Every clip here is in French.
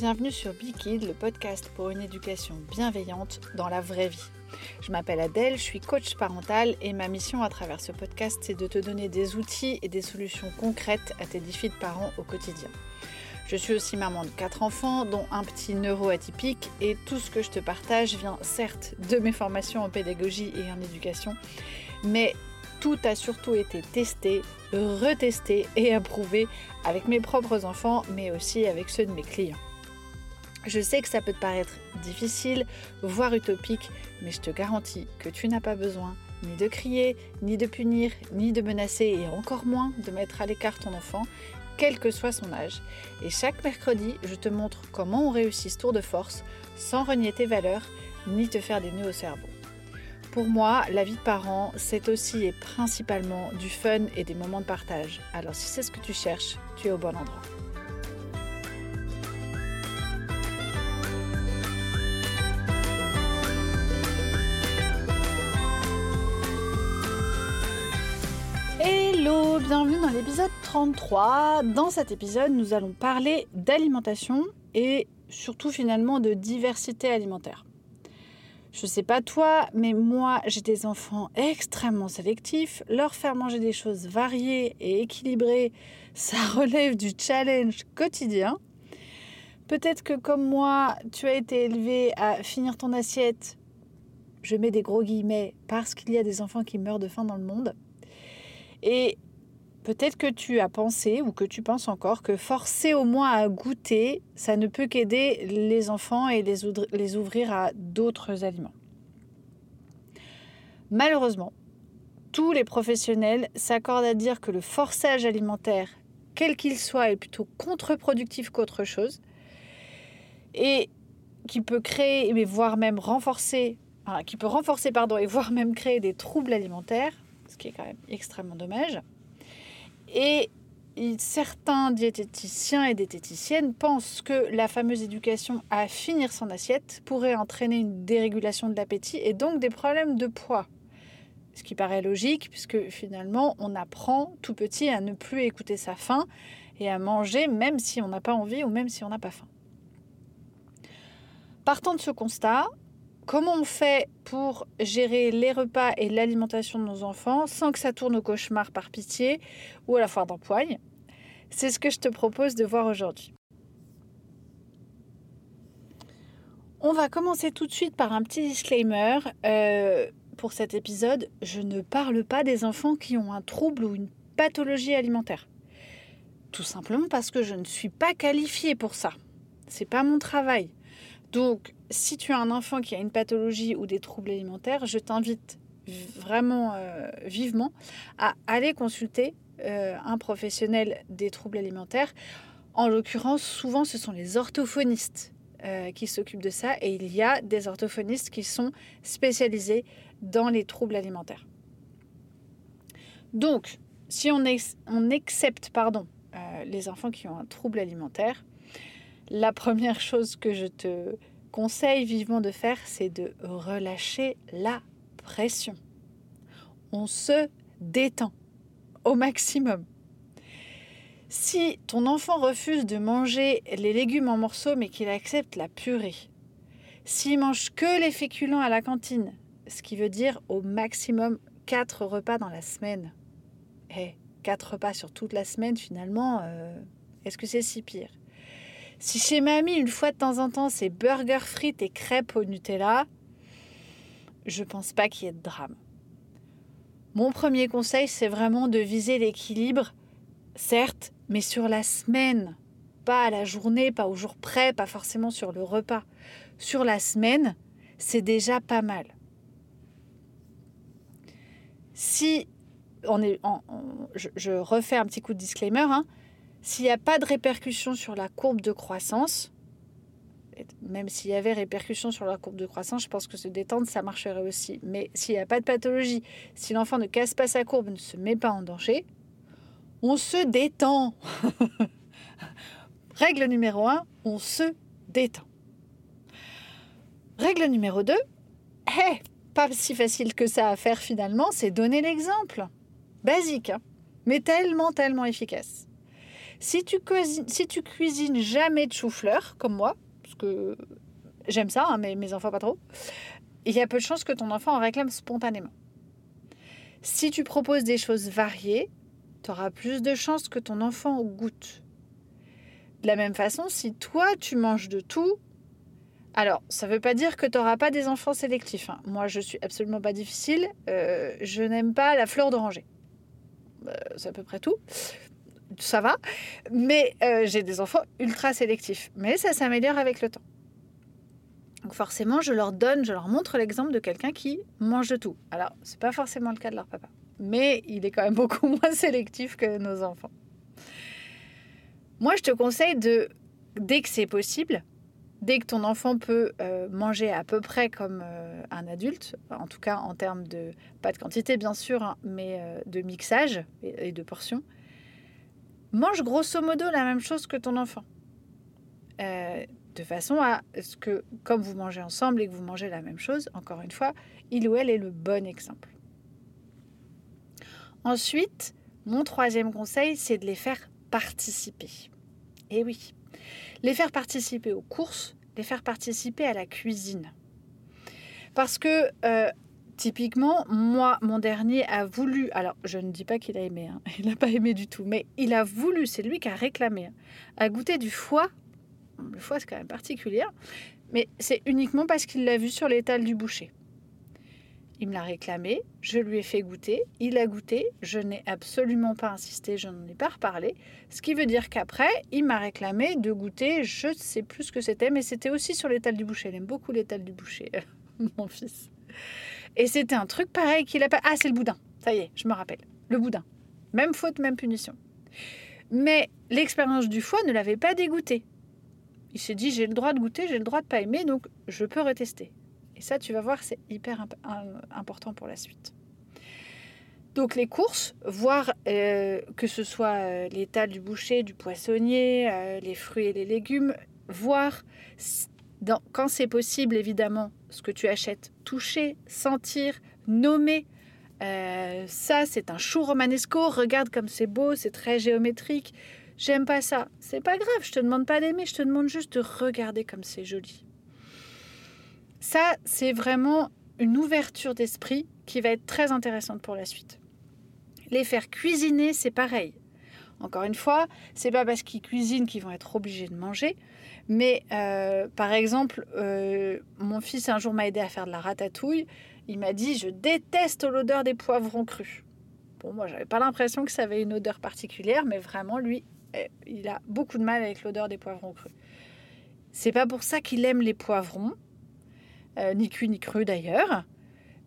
bienvenue sur Kid, le podcast pour une éducation bienveillante dans la vraie vie. Je m'appelle Adèle, je suis coach parental et ma mission à travers ce podcast, c'est de te donner des outils et des solutions concrètes à tes défis de parents au quotidien. Je suis aussi maman de quatre enfants, dont un petit neuroatypique, et tout ce que je te partage vient certes de mes formations en pédagogie et en éducation, mais tout a surtout été testé, retesté et approuvé avec mes propres enfants, mais aussi avec ceux de mes clients. Je sais que ça peut te paraître difficile, voire utopique, mais je te garantis que tu n'as pas besoin ni de crier, ni de punir, ni de menacer, et encore moins de mettre à l'écart ton enfant, quel que soit son âge. Et chaque mercredi, je te montre comment on réussit ce tour de force sans renier tes valeurs, ni te faire des nœuds au cerveau. Pour moi, la vie de parent, c'est aussi et principalement du fun et des moments de partage. Alors si c'est ce que tu cherches, tu es au bon endroit. Bienvenue dans l'épisode 33. Dans cet épisode, nous allons parler d'alimentation et surtout finalement de diversité alimentaire. Je sais pas toi, mais moi j'ai des enfants extrêmement sélectifs. Leur faire manger des choses variées et équilibrées, ça relève du challenge quotidien. Peut-être que comme moi, tu as été élevé à finir ton assiette, je mets des gros guillemets, parce qu'il y a des enfants qui meurent de faim dans le monde. Et peut-être que tu as pensé ou que tu penses encore que forcer au moins à goûter, ça ne peut qu'aider les enfants et les, ouvrir à d'autres aliments. Malheureusement, tous les professionnels s'accordent à dire que le forçage alimentaire, quel qu'il soit, est plutôt contre-productif qu'autre chose et qui peut créer, mais voire même renforcer, qui peut renforcer et voire même créer des troubles alimentaires, ce qui est quand même extrêmement dommage. Et certains diététiciens et diététiciennes pensent que la fameuse éducation à finir son assiette pourrait entraîner une dérégulation de l'appétit et donc des problèmes de poids. Ce qui paraît logique puisque finalement on apprend tout petit à ne plus écouter sa faim et à manger même si on n'a pas envie ou même si on n'a pas faim. Partant de ce constat, Comment on fait pour gérer les repas et l'alimentation de nos enfants sans que ça tourne au cauchemar par pitié ou à la foire d'empoigne? C'est ce que je te propose de voir aujourd'hui. On va commencer tout de suite par un petit disclaimer. Euh, pour cet épisode, je ne parle pas des enfants qui ont un trouble ou une pathologie alimentaire. Tout simplement parce que je ne suis pas qualifiée pour ça. C'est pas mon travail. Donc, si tu as un enfant qui a une pathologie ou des troubles alimentaires, je t'invite vraiment euh, vivement à aller consulter euh, un professionnel des troubles alimentaires. En l'occurrence, souvent, ce sont les orthophonistes euh, qui s'occupent de ça et il y a des orthophonistes qui sont spécialisés dans les troubles alimentaires. Donc, si on, accepte pardon, les enfants qui ont un trouble alimentaire, la première chose que je te conseille vivement de faire, c'est de relâcher la pression. On se détend au maximum. Si ton enfant refuse de manger les légumes en morceaux mais qu'il accepte la purée, s'il mange que les féculents à la cantine, ce qui veut dire au maximum 4 repas dans la semaine, eh, 4 repas sur toute la semaine finalement, euh, est-ce que c'est si pire? Si chez mamie, une fois de temps en temps, c'est burger frites et crêpes au Nutella, je pense pas qu'il y ait de drame. Mon premier conseil, c'est vraiment de viser l'équilibre, certes, mais sur la semaine, pas à la journée, pas au jour près, pas forcément sur le repas. Sur la semaine, c'est déjà pas mal. Si on est, je, refais un petit coup de disclaimer, hein, s'il n'y a pas de répercussion sur la courbe de croissance, même s'il y avait répercussion sur la courbe de croissance, je pense que se détendre, ça marcherait aussi. Mais s'il n'y a pas de pathologie, si l'enfant ne casse pas sa courbe, ne se met pas en danger, on se détend. Règle numéro 1, on se détend. Règle numéro 2, hey, pas si facile que ça à faire finalement, c'est donner l'exemple. Basique, hein, mais tellement, tellement efficace. Si tu, cuisines, jamais de chou-fleur, comme moi, parce que j'aime ça, hein, mais mes enfants pas trop, il y a peu de chances que ton enfant en réclame spontanément. Si tu proposes des choses variées, tu auras plus de chances que ton enfant goûte. De la même façon, si toi tu manges de tout, alors ça ne veut pas dire que tu n'auras pas des enfants sélectifs. Hein. Moi je suis absolument pas difficile, euh, je n'aime pas la fleur d'oranger. Euh, c'est à peu près tout. Ça va, mais euh, j'ai des enfants ultra sélectifs. Mais ça s'améliore avec le temps. Donc forcément, je leur donne, je leur montre l'exemple de quelqu'un qui mange de tout. Alors, c'est pas forcément le cas de leur papa, mais il est quand même beaucoup moins sélectif que nos enfants. Moi, je te conseille de, dès que c'est possible, dès que ton enfant peut euh, manger à peu près comme euh, un adulte, en tout cas en termes de, pas de quantité bien sûr, hein, mais de mixage et, de portions, mange grosso modo la même chose que ton enfant de façon à ce que, comme vous mangez ensemble et que vous mangez la même chose, encore une fois, il ou elle est le bon exemple. Ensuite, mon troisième conseil, c'est de les faire participer. Et oui, les faire participer aux courses, les faire participer à la cuisine. Parce que euh, typiquement, moi, mon dernier a voulu, alors je ne dis pas qu'il a aimé, hein, il n'a pas aimé du tout, mais il a voulu, c'est lui qui a réclamé, hein, à goûter du foie le foie c'est quand même particulier, mais c'est uniquement parce qu'il l'a vu sur l'étal du boucher. Il me l'a réclamé, je lui ai fait goûter, il a goûté, je n'ai absolument pas insisté, je n'en ai pas reparlé, ce qui veut dire qu'après, il m'a réclamé de goûter, je ne sais plus ce que c'était, mais c'était aussi sur l'étal du boucher, il aime beaucoup l'étal du boucher, mon fils. Et c'était un truc pareil qu'il a pas... Ah, c'est le boudin, ça y est, je me rappelle, le boudin. Même faute, même punition. Mais l'expérience du foie ne l'avait pas dégoûté. Il s'est dit j'ai le droit de goûter, j'ai le droit de pas aimer, donc je peux retester. Et ça, tu vas voir, c'est hyper important pour la suite. Donc les courses, voir euh, que ce soit euh, l'étal du boucher, du poissonnier, euh, les fruits et les légumes, voir quand c'est possible évidemment ce que tu achètes, toucher, sentir, nommer. ça, c'est un chou romanesco. Regarde comme c'est beau, c'est très géométrique. J'aime pas ça. C'est pas grave, je te demande pas d'aimer, je te demande juste de regarder comme c'est joli. Ça, c'est vraiment une ouverture d'esprit qui va être très intéressante pour la suite. Les faire cuisiner, c'est pareil. Encore une fois, c'est pas parce qu'ils cuisinent qu'ils vont être obligés de manger, mais euh, par exemple, euh, mon fils un jour m'a aidé à faire de la ratatouille. Il m'a dit Je déteste l'odeur des poivrons crus. Bon, moi, j'avais pas l'impression que ça avait une odeur particulière, mais vraiment, lui, eh, il a beaucoup de mal avec l'odeur des poivrons crus. C'est pas pour ça qu'il aime les poivrons, euh, ni cuits ni crus d'ailleurs.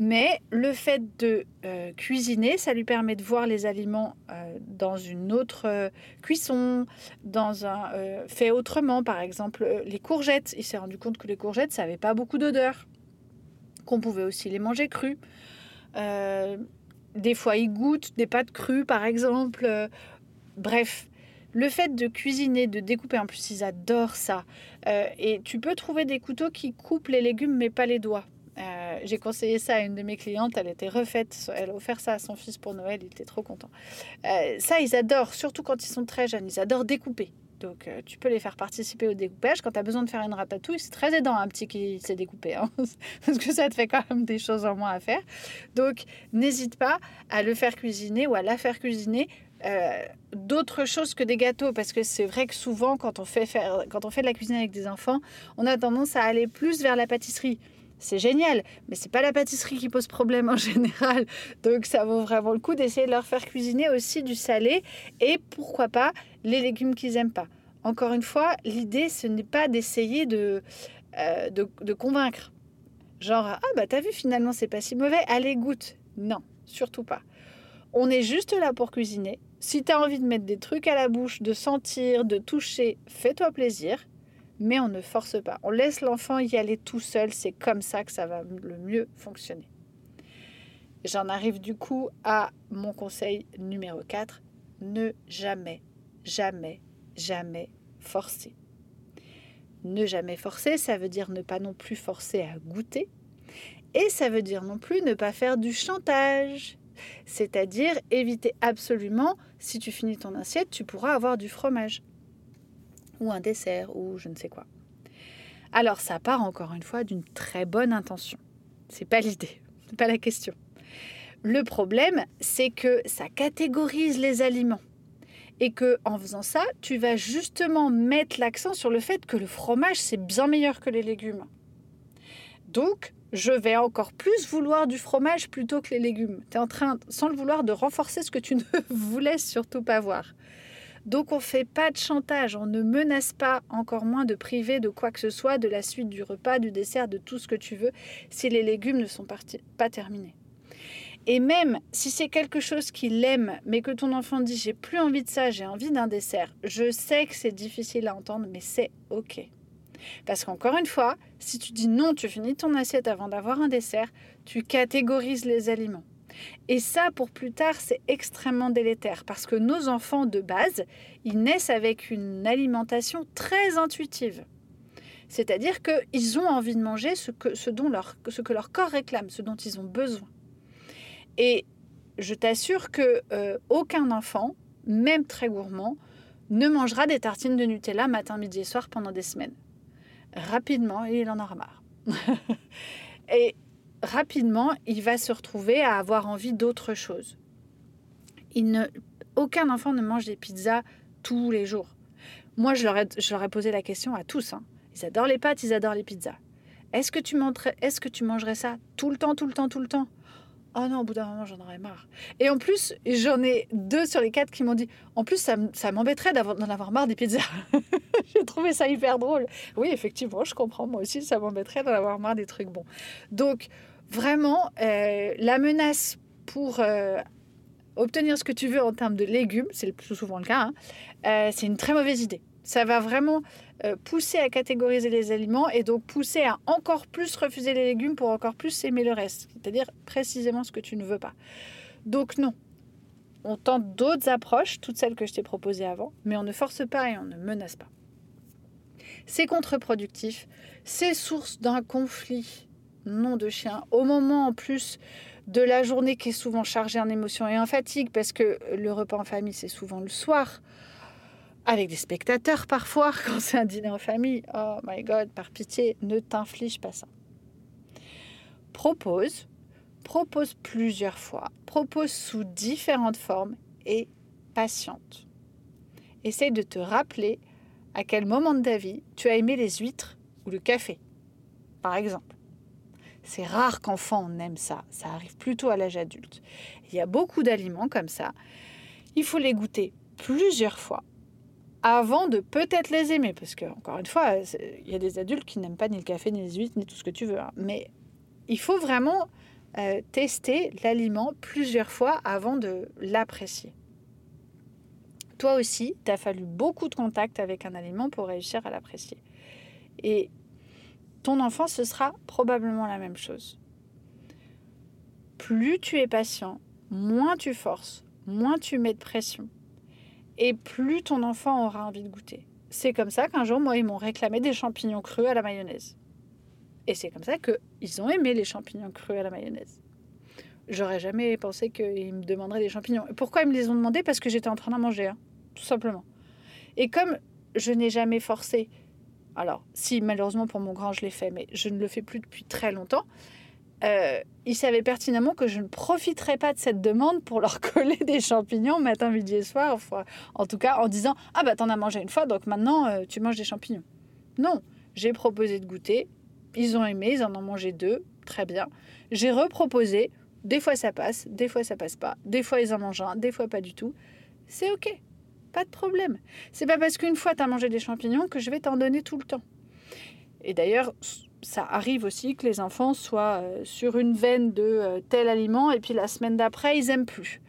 Mais le fait de euh, cuisiner, ça lui permet de voir les aliments euh, dans une autre cuisson, dans un fait autrement. Par exemple, les courgettes. Il s'est rendu compte que les courgettes, ça n'avait pas beaucoup d'odeur, qu'on pouvait aussi les manger crus. des fois, il goûte des pâtes crues, par exemple. bref, le fait de cuisiner, de découper, en plus ils adorent ça. Euh, et tu peux trouver des couteaux qui coupent les légumes mais pas les doigts. Euh, j'ai conseillé ça à une de mes clientes, elle était refaite, elle a offert ça à son fils pour Noël, il était trop content. Euh, ça, ils adorent, surtout quand ils sont très jeunes, ils adorent découper. Donc tu peux les faire participer au découpage. Quand tu as besoin de faire une ratatouille, c'est très aidant un petit qui s'est découpé, hein, parce que ça te fait quand même des choses en moins à faire. Donc n'hésite pas à le faire cuisiner ou à la faire cuisiner euh, d'autres choses que des gâteaux parce que c'est vrai que souvent quand on fait faire, quand on fait de la cuisine avec des enfants, on a tendance à aller plus vers la pâtisserie. C'est génial, mais c'est pas la pâtisserie qui pose problème en général. Donc ça vaut vraiment le coup d'essayer de leur faire cuisiner aussi du salé et pourquoi pas les légumes qu'ils aiment pas. Encore une fois, l'idée ce n'est pas d'essayer de, euh, de, convaincre. Genre ah bah t'as vu finalement c'est pas si mauvais, allez goûte. Non, surtout pas. On est juste là pour cuisiner si tu as envie de mettre des trucs à la bouche, de sentir, de toucher, fais-toi plaisir, mais on ne force pas. On laisse l'enfant y aller tout seul, c'est comme ça que ça va le mieux fonctionner. J'en arrive du coup à mon conseil numéro 4, ne jamais, jamais, jamais forcer. Ne jamais forcer, ça veut dire ne pas non plus forcer à goûter. Et ça veut dire non plus ne pas faire du chantage. c'est-à-dire éviter absolument, si tu finis ton assiette, tu pourras avoir du fromage ou un dessert ou je ne sais quoi. Alors ça part encore une fois d'une très bonne intention. C'est pas l'idée, c'est pas la question. Le problème, c'est que ça catégorise les aliments et que en faisant ça, tu vas justement mettre l'accent sur le fait que le fromage c'est bien meilleur que les légumes. Donc, je vais encore plus vouloir du fromage plutôt que les légumes. Tu es en train, sans le vouloir, de renforcer ce que tu ne voulais surtout pas voir. Donc on ne fait pas de chantage, on ne menace pas, encore moins de priver de quoi que ce soit, de la suite du repas, du dessert, de tout ce que tu veux, si les légumes ne sont pas terminés. Et même si c'est quelque chose qu'il aime, mais que ton enfant dit j'ai plus envie de ça, j'ai envie d'un dessert, je sais que c'est difficile à entendre, mais c'est ok. Parce qu'encore une fois, si tu dis non, tu finis ton assiette avant d'avoir un dessert, tu catégorises les aliments. Et ça, pour plus tard, c'est extrêmement délétère parce que nos enfants de base, ils naissent avec une alimentation très intuitive. C'est-à-dire qu'ils ont envie de manger ce que, ce, dont leur, ce que leur corps réclame, ce dont ils ont besoin. Et je t'assure que euh, aucun enfant, même très gourmand, ne mangera des tartines de Nutella matin, midi et soir pendant des semaines. Rapidement, il en aura marre. et rapidement, il va se retrouver à avoir envie d'autre chose. Il ne, aucun enfant ne mange des pizzas tous les jours. Moi, je leur ai, je leur ai posé la question à tous. Hein. Ils adorent les pâtes, ils adorent les pizzas. Est-ce que, tu est-ce que tu mangerais ça tout le temps, tout le temps, tout le temps? Oh non, au bout d'un moment, j'en aurais marre. Et en plus, j'en ai deux sur les quatre qui m'ont dit En plus, ça, ça m'embêterait d'en avoir marre des pizzas. J'ai trouvé ça hyper drôle. Oui, effectivement, je comprends. Moi aussi, ça m'embêterait d'en avoir marre des trucs bons. Donc, vraiment, euh, la menace pour euh, obtenir ce que tu veux en termes de légumes, c'est le plus souvent le cas, hein, euh, c'est une très mauvaise idée. Ça va vraiment pousser à catégoriser les aliments et donc pousser à encore plus refuser les légumes pour encore plus aimer le reste, c'est-à-dire précisément ce que tu ne veux pas. Donc non, on tente d'autres approches, toutes celles que je t'ai proposées avant, mais on ne force pas et on ne menace pas. C'est contre-productif, c'est source d'un conflit, nom de chien, au moment en plus de la journée qui est souvent chargée en émotions et en fatigue, parce que le repas en famille, c'est souvent le soir avec des spectateurs parfois, quand c'est un dîner en famille. Oh my god, par pitié, ne t'inflige pas ça. Propose, propose plusieurs fois, propose sous différentes formes et patiente. Essaye de te rappeler à quel moment de ta vie tu as aimé les huîtres ou le café, par exemple. C'est rare qu'enfant on aime ça, ça arrive plutôt à l'âge adulte. Il y a beaucoup d'aliments comme ça. Il faut les goûter plusieurs fois avant de peut-être les aimer. Parce que, encore une fois, il y a des adultes qui n'aiment pas ni le café, ni les huîtres, ni tout ce que tu veux. Hein. Mais il faut vraiment euh, tester l'aliment plusieurs fois avant de l'apprécier. Toi aussi, tu as fallu beaucoup de contact avec un aliment pour réussir à l'apprécier. Et ton enfant, ce sera probablement la même chose. Plus tu es patient, moins tu forces, moins tu mets de pression, et plus ton enfant aura envie de goûter. C'est comme ça qu'un jour, moi, ils m'ont réclamé des champignons crus à la mayonnaise. Et c'est comme ça qu'ils ont aimé les champignons crus à la mayonnaise. J'aurais jamais pensé qu'ils me demanderaient des champignons. Pourquoi ils me les ont demandés? Parce que j'étais en train d'en manger, tout simplement. Et comme je n'ai jamais forcé, alors si malheureusement pour mon grand je l'ai fait, mais je ne le fais plus depuis très longtemps, euh, ils savaient pertinemment que je ne profiterais pas de cette demande pour leur coller des champignons matin, midi et soir. en tout cas, en disant Ah, bah, t'en as mangé une fois, donc maintenant, euh, tu manges des champignons. Non, j'ai proposé de goûter. Ils ont aimé, ils en ont mangé deux. Très bien. J'ai reproposé. Des fois, ça passe, des fois, ça passe pas. Des fois, ils en mangent un, des fois, pas du tout. C'est OK. Pas de problème. C'est pas parce qu'une fois, tu as mangé des champignons que je vais t'en donner tout le temps. Et d'ailleurs, ça arrive aussi que les enfants soient euh, sur une veine de euh, tel aliment et puis la semaine d'après, ils aiment plus.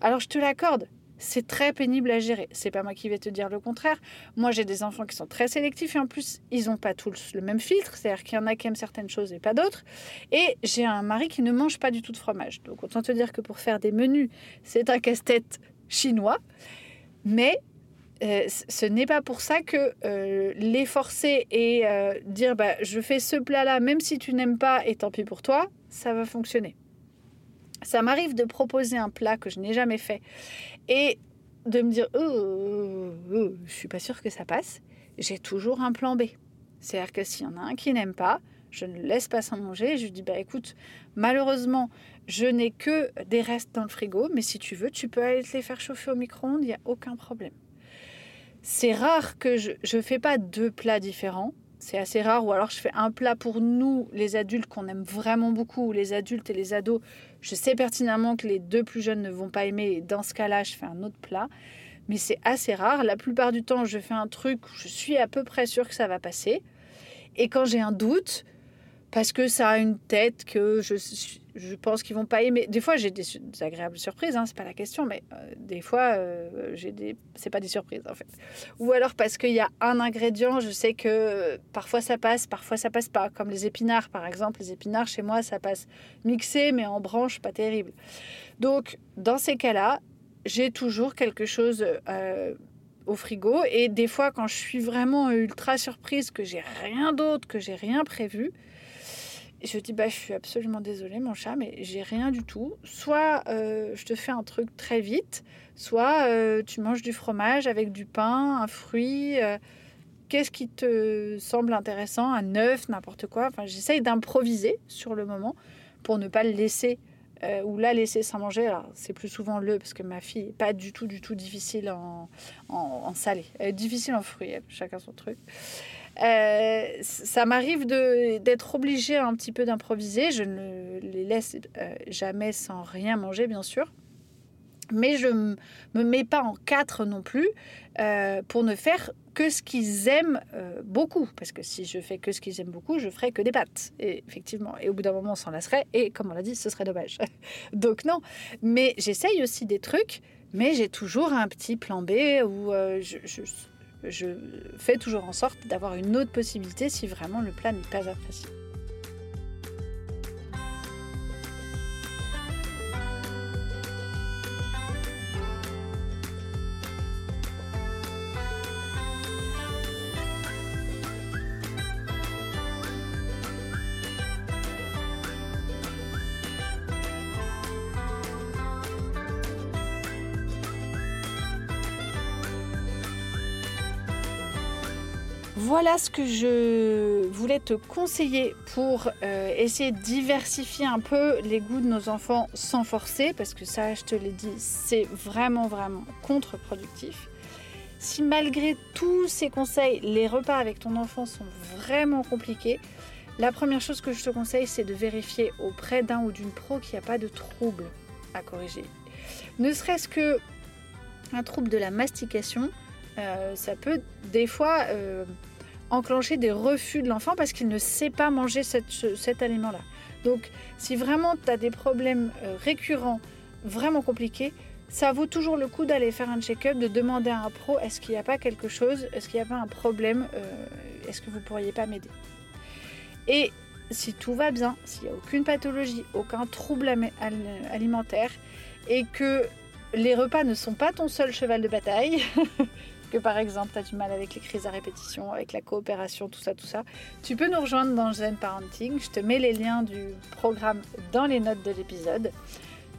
Alors je te l'accorde, c'est très pénible à gérer. C'est pas moi qui vais te dire le contraire. Moi, j'ai des enfants qui sont très sélectifs et en plus, ils n'ont pas tous le même filtre, c'est-à-dire qu'il y en a qui aiment certaines choses et pas d'autres. Et j'ai un mari qui ne mange pas du tout de fromage. Donc autant te dire que pour faire des menus, c'est un casse-tête chinois. Mais euh, ce n'est pas pour ça que euh, les forcer et euh, dire bah, je fais ce plat-là, même si tu n'aimes pas, et tant pis pour toi, ça va fonctionner. Ça m'arrive de proposer un plat que je n'ai jamais fait et de me dire oh, oh, oh, je suis pas sûre que ça passe. J'ai toujours un plan B. C'est-à-dire que s'il y en a un qui n'aime pas, je ne laisse pas sans manger. Je dis bah écoute, malheureusement, je n'ai que des restes dans le frigo, mais si tu veux, tu peux aller te les faire chauffer au micro-ondes, il n'y a aucun problème. C'est rare que je ne fais pas deux plats différents. C'est assez rare, ou alors je fais un plat pour nous, les adultes, qu'on aime vraiment beaucoup, ou les adultes et les ados. Je sais pertinemment que les deux plus jeunes ne vont pas aimer, et dans ce cas-là, je fais un autre plat. Mais c'est assez rare. La plupart du temps, je fais un truc où je suis à peu près sûre que ça va passer. Et quand j'ai un doute, parce que ça a une tête que je, je pense qu'ils vont pas aimer. Des fois, j'ai des, agréables surprises, hein, c'est pas la question, mais euh, des fois, euh, j'ai des, c'est pas des surprises en fait. Ou alors parce qu'il y a un ingrédient, je sais que parfois ça passe, parfois ça passe pas. Comme les épinards, par exemple, les épinards chez moi, ça passe mixé, mais en branche, pas terrible. Donc, dans ces cas-là, j'ai toujours quelque chose. Euh, au frigo et des fois quand je suis vraiment ultra surprise que j'ai rien d'autre que j'ai rien prévu je dis bah je suis absolument désolée mon chat mais j'ai rien du tout. Soit euh, je te fais un truc très vite, soit euh, tu manges du fromage avec du pain, un fruit. Euh, qu'est-ce qui te semble intéressant, un œuf, n'importe quoi. Enfin j'essaye d'improviser sur le moment pour ne pas le laisser ou la laisser sans manger. C'est plus souvent le parce que ma fille est pas du tout du tout difficile en, en, salé, elle difficile en fruits, chacun son truc. Euh, ça m'arrive d'être obligée un petit peu d'improviser. Je ne les laisse euh, jamais sans rien manger, bien sûr. Mais je ne me mets pas en quatre non plus euh, pour ne faire que ce qu'ils aiment beaucoup. Parce que si je fais que ce qu'ils aiment beaucoup, je ferai que des pâtes. Et effectivement, et au bout d'un moment, on s'en lasserait. Et comme on l'a dit, ce serait dommage. Donc non. Mais j'essaye aussi des trucs. Mais j'ai toujours un petit plan B où je, je je fais toujours en sorte d'avoir une autre possibilité si vraiment le plat n'est pas apprécié. Voilà ce que je voulais te conseiller pour euh, essayer de diversifier un peu les goûts de nos enfants sans forcer, parce que ça, je te l'ai dit, c'est vraiment, vraiment contre-productif. Si malgré tous ces conseils, les repas avec ton enfant sont vraiment compliqués, la première chose que je te conseille, c'est de vérifier auprès d'un ou d'une pro qu'il n'y a pas de trouble à corriger. Ne serait-ce que un trouble de la mastication, euh, ça peut des fois euh, enclencher des refus de l'enfant parce qu'il ne sait pas manger cet aliment-là. Donc si vraiment tu as des problèmes euh, récurrents, vraiment compliqués, ça vaut toujours le coup d'aller faire un check-up, de demander à un pro est-ce qu'il n'y a pas quelque chose, est-ce qu'il n'y a pas un problème, est-ce que vous pourriez pas m'aider? Et si tout va bien, s'il n'y a aucune pathologie, aucun trouble alimentaire, et que les repas ne sont pas ton seul cheval de bataille, que par exemple tu as du mal avec les crises à répétition, avec la coopération, tout ça, tout ça, tu peux nous rejoindre dans Zen Parenting. Je te mets les liens du programme dans les notes de l'épisode.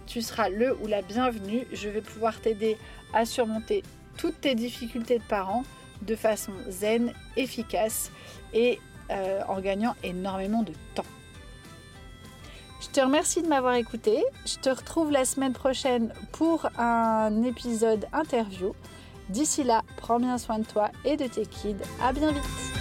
Tu seras le ou la bienvenue. Je vais pouvoir t'aider à surmonter toutes tes difficultés de parents de façon zen, efficace et euh, en gagnant énormément de temps. Je te remercie de m'avoir écouté. Je te retrouve la semaine prochaine pour un épisode interview. D'ici là, prends bien soin de toi et de tes kids. À bien vite